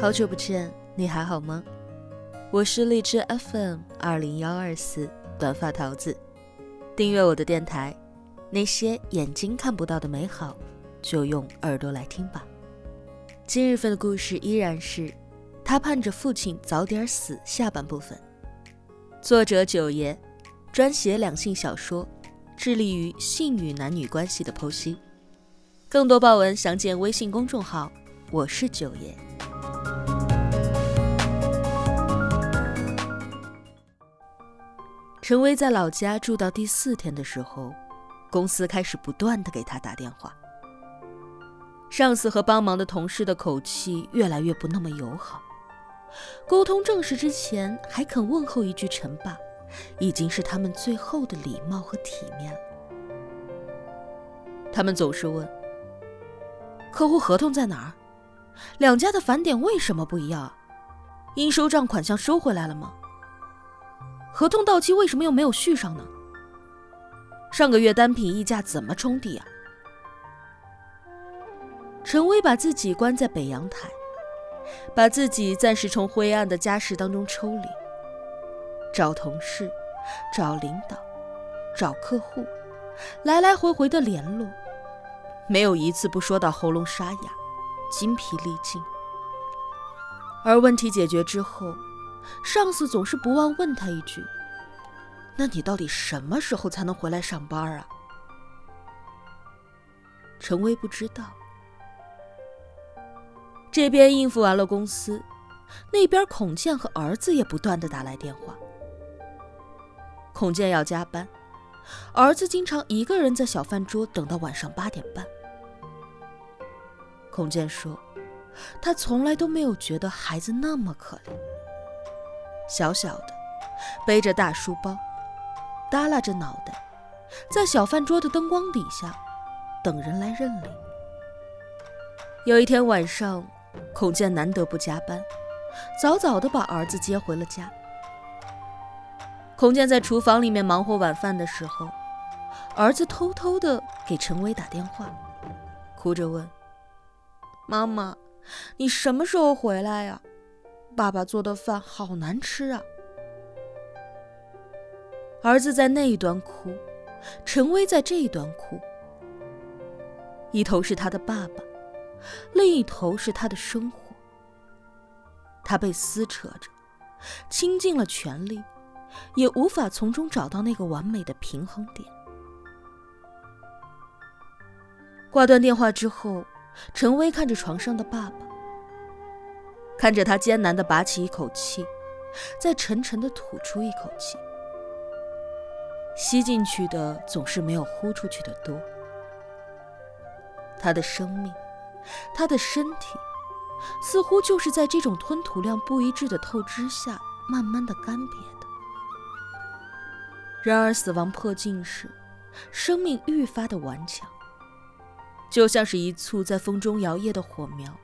好久不见，你还好吗？我是荔枝 FM 二零幺二四短发桃子，订阅我的电台。那些眼睛看不到的美好，就用耳朵来听吧。今日份的故事依然是他盼着父亲早点死下半部分。作者九爷，专写两性小说，致力于性与男女关系的剖析。更多爆文详见微信公众号。我是九爷。陈威在老家住到第四天的时候，公司开始不断的给他打电话。上司和帮忙的同事的口气越来越不那么友好，沟通正事之前还肯问候一句“陈爸”，已经是他们最后的礼貌和体面了。他们总是问：“客户合同在哪儿？两家的返点为什么不一样？应收账款项收回来了吗？”合同到期为什么又没有续上呢？上个月单品溢价怎么冲抵啊？陈威把自己关在北阳台，把自己暂时从灰暗的家事当中抽离，找同事，找领导，找客户，来来回回的联络，没有一次不说到喉咙沙哑，筋疲力尽。而问题解决之后。上司总是不忘问他一句：“那你到底什么时候才能回来上班啊？”陈威不知道。这边应付完了公司，那边孔健和儿子也不断的打来电话。孔健要加班，儿子经常一个人在小饭桌等到晚上八点半。孔健说：“他从来都没有觉得孩子那么可怜。”小小的，背着大书包，耷拉着脑袋，在小饭桌的灯光底下等人来认领。有一天晚上，孔健难得不加班，早早的把儿子接回了家。孔健在厨房里面忙活晚饭的时候，儿子偷偷的给陈威打电话，哭着问：“妈妈，你什么时候回来呀？”爸爸做的饭好难吃啊！儿子在那一端哭，陈威在这一端哭。一头是他的爸爸，另一头是他的生活。他被撕扯着，倾尽了全力，也无法从中找到那个完美的平衡点。挂断电话之后，陈威看着床上的爸爸。看着他艰难地拔起一口气，再沉沉地吐出一口气，吸进去的总是没有呼出去的多。他的生命，他的身体，似乎就是在这种吞吐量不一致的透支下，慢慢的干瘪的。然而，死亡迫近时，生命愈发的顽强，就像是一簇在风中摇曳的火苗。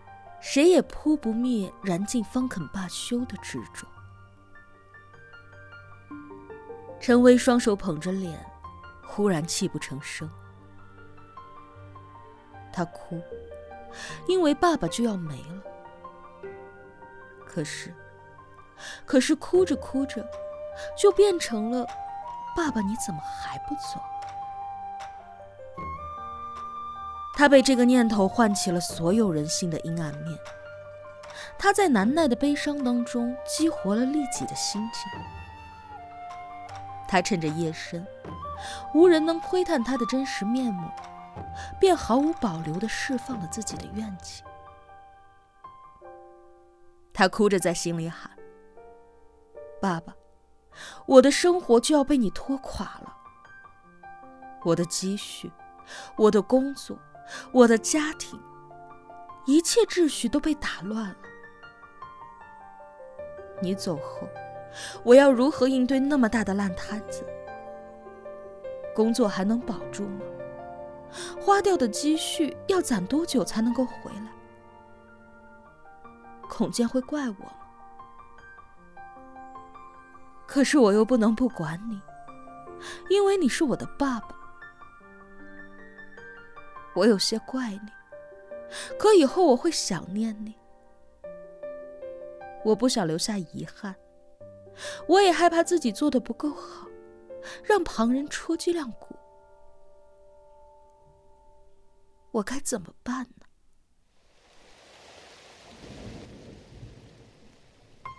谁也扑不灭，燃尽方肯罢休的执着。陈威双手捧着脸，忽然泣不成声。他哭，因为爸爸就要没了。可是，可是哭着哭着，就变成了：爸爸，你怎么还不走？他被这个念头唤起了所有人性的阴暗面。他在难耐的悲伤当中激活了利己的心情。他趁着夜深，无人能窥探他的真实面目，便毫无保留地释放了自己的怨气。他哭着在心里喊：“爸爸，我的生活就要被你拖垮了，我的积蓄，我的工作。”我的家庭，一切秩序都被打乱了。你走后，我要如何应对那么大的烂摊子？工作还能保住吗？花掉的积蓄要攒多久才能够回来？孔健会怪我吗？可是我又不能不管你，因为你是我的爸爸。我有些怪你，可以后我会想念你。我不想留下遗憾，我也害怕自己做的不够好，让旁人戳脊梁骨。我该怎么办呢？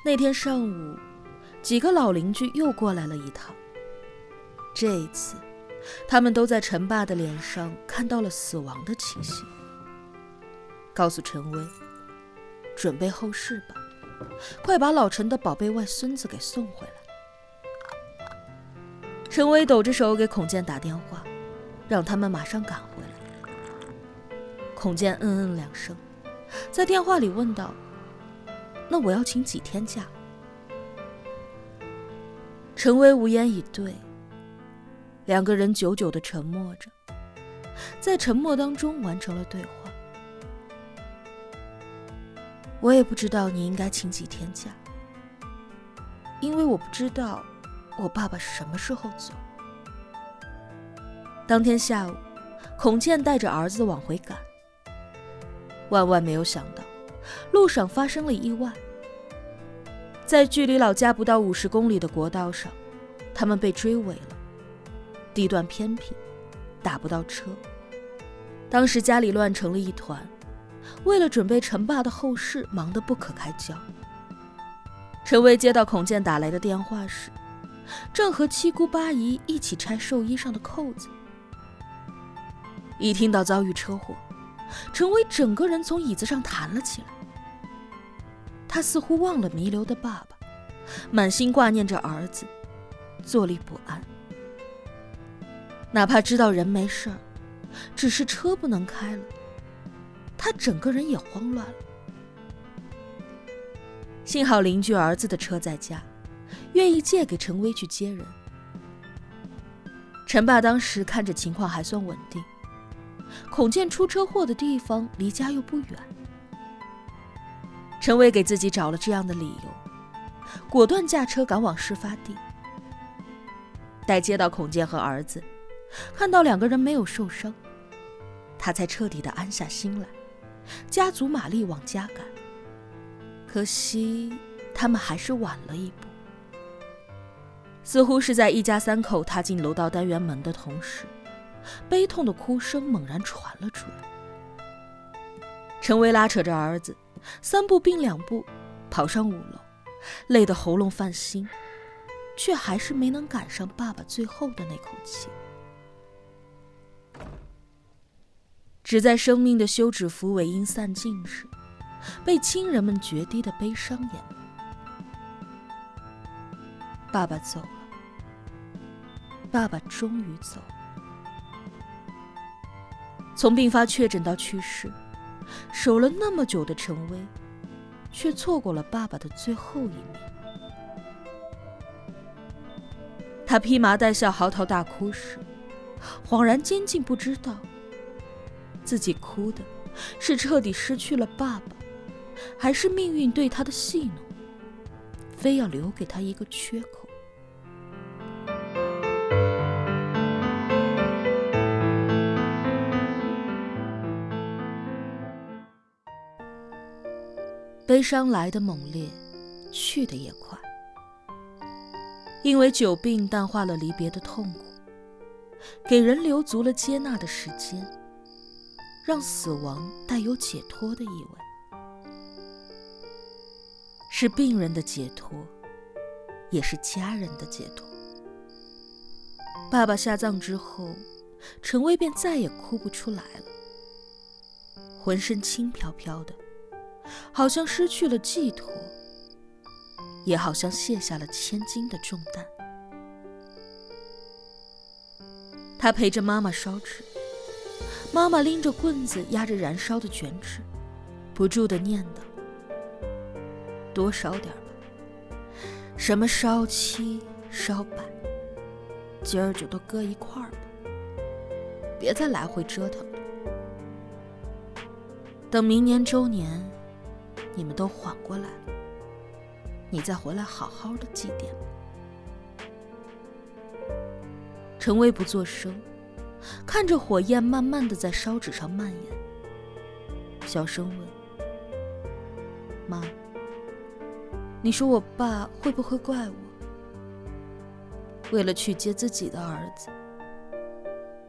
那天上午，几个老邻居又过来了一趟。这一次，他们都在陈爸的脸上看到了死亡的气息，告诉陈威：“准备后事吧。”快把老陈的宝贝外孙子给送回来！陈威抖着手给孔健打电话，让他们马上赶回来。孔健嗯嗯两声，在电话里问道：“那我要请几天假？”陈威无言以对。两个人久久的沉默着，在沉默当中完成了对话。我也不知道你应该请几天假，因为我不知道我爸爸什么时候走。当天下午，孔健带着儿子往回赶，万万没有想到，路上发生了意外。在距离老家不到五十公里的国道上，他们被追尾了，地段偏僻，打不到车。当时家里乱成了一团。为了准备陈爸的后事，忙得不可开交。陈威接到孔健打来的电话时，正和七姑八姨一起拆寿衣上的扣子。一听到遭遇车祸，陈威整个人从椅子上弹了起来。他似乎忘了弥留的爸爸，满心挂念着儿子，坐立不安。哪怕知道人没事儿，只是车不能开了。他整个人也慌乱了。幸好邻居儿子的车在家，愿意借给陈威去接人。陈爸当时看着情况还算稳定，孔健出车祸的地方离家又不远。陈威给自己找了这样的理由，果断驾车赶往事发地。待接到孔健和儿子，看到两个人没有受伤，他才彻底的安下心来。加足马力往家赶，可惜他们还是晚了一步。似乎是在一家三口踏进楼道单元门的同时，悲痛的哭声猛然传了出来。陈威拉扯着儿子，三步并两步跑上五楼，累得喉咙泛腥，却还是没能赶上爸爸最后的那口气。只在生命的休止符尾音散尽时，被亲人们决堤的悲伤掩埋。爸爸走了，爸爸终于走了。从病发确诊到去世，守了那么久的陈威，却错过了爸爸的最后一面。他披麻戴孝、嚎啕大哭时，恍然间竟不知道。自己哭的，是彻底失去了爸爸，还是命运对他的戏弄，非要留给他一个缺口？悲伤来的猛烈，去的也快，因为久病淡化了离别的痛苦，给人留足了接纳的时间。让死亡带有解脱的意味，是病人的解脱，也是家人的解脱。爸爸下葬之后，陈威便再也哭不出来了，浑身轻飘飘的，好像失去了寄托，也好像卸下了千斤的重担。他陪着妈妈烧纸。妈妈拎着棍子压着燃烧的卷纸，不住的念叨：“多烧点吧，什么烧七、烧百，今儿就都搁一块儿吧，别再来回折腾了。等明年周年，你们都缓过来了，你再回来好好的祭奠。”陈威不作声。看着火焰慢慢的在烧纸上蔓延，小声问：“妈，你说我爸会不会怪我？为了去接自己的儿子，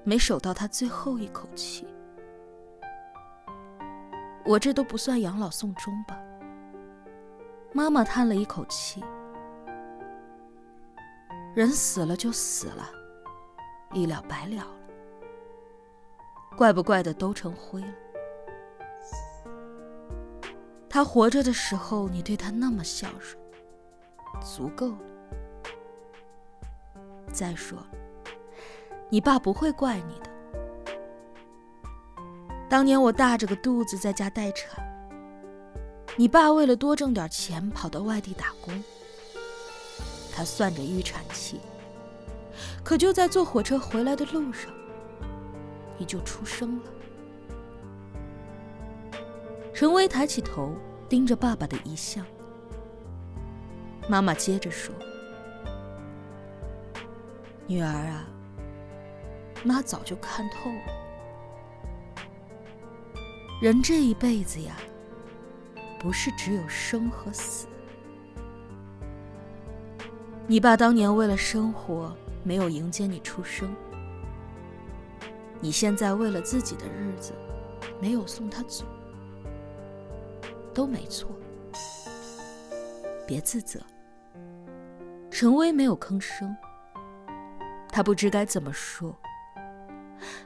没守到他最后一口气。我这都不算养老送终吧？妈妈叹了一口气。人死了就死了，一了百了。怪不怪的都成灰了。他活着的时候，你对他那么孝顺，足够了。再说了，你爸不会怪你的。当年我大着个肚子在家待产，你爸为了多挣点钱跑到外地打工。他算着预产期，可就在坐火车回来的路上，你就出生了。陈薇抬起头，盯着爸爸的遗像。妈妈接着说：“女儿啊，妈早就看透了，人这一辈子呀，不是只有生和死。你爸当年为了生活，没有迎接你出生；你现在为了自己的日子，没有送他走。”都没错，别自责。陈薇没有吭声，他不知该怎么说。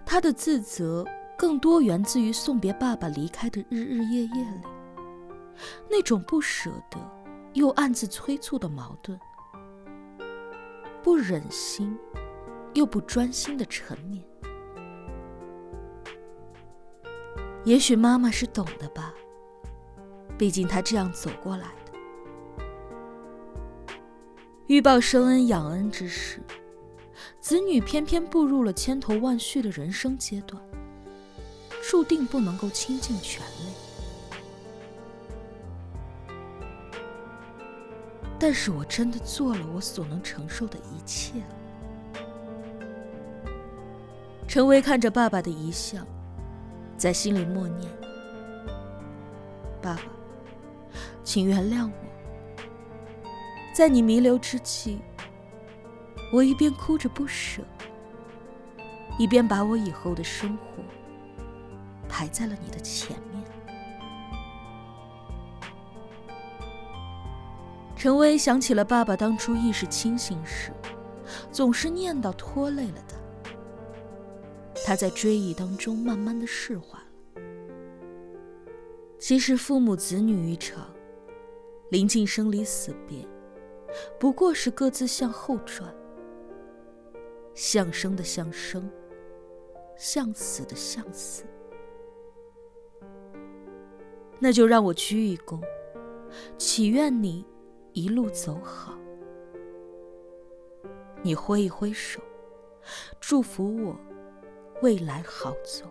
他的自责更多源自于送别爸爸离开的日日夜夜里，那种不舍得又暗自催促的矛盾，不忍心又不专心的沉湎。也许妈妈是懂的吧。毕竟他这样走过来的，欲报生恩养恩之时，子女偏偏步入了千头万绪的人生阶段，注定不能够倾尽全力。但是我真的做了我所能承受的一切陈薇看着爸爸的遗像，在心里默念：“爸爸。”请原谅我，在你弥留之际，我一边哭着不舍，一边把我以后的生活排在了你的前面。陈薇想起了爸爸当初意识清醒时，总是念叨拖累了他，他在追忆当中慢慢的释怀了。其实父母子女一场。临近生离死别，不过是各自向后转，向生的向生，向死的向死。那就让我鞠一躬，祈愿你一路走好。你挥一挥手，祝福我未来好走。